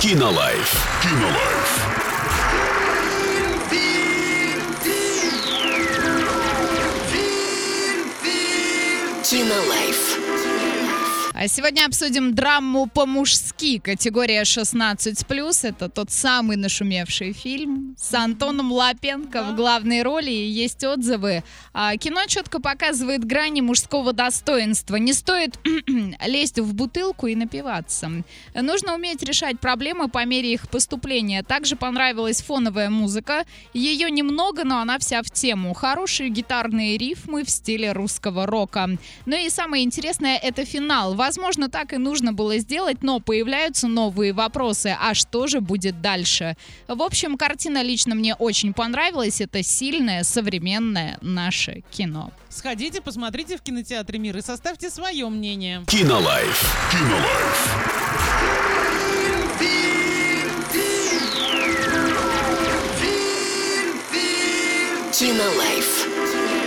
Кинолайф. Кинолайф. Кинолайф. А сегодня обсудим драму по-мужски, категория 16+. Это тот самый нашумевший фильм с Антоном Лапенко в главной роли. Есть отзывы. А, кино четко показывает грани мужского достоинства. Не стоит лезть в бутылку и напиваться. Нужно уметь решать проблемы по мере их поступления. Также понравилась фоновая музыка. Ее немного, но она вся в тему. Хорошие гитарные рифмы в стиле русского рока. Ну и самое интересное — это финал. Возможно, так и нужно было сделать, но появляются новые вопросы. А что же будет дальше? В общем, картина лично мне очень понравилась. Это сильное, современное наше кино. Сходите, посмотрите в кинотеатре «Мир» и составьте свое мнение. Кинолайф. Кинолайф. Кинолайф.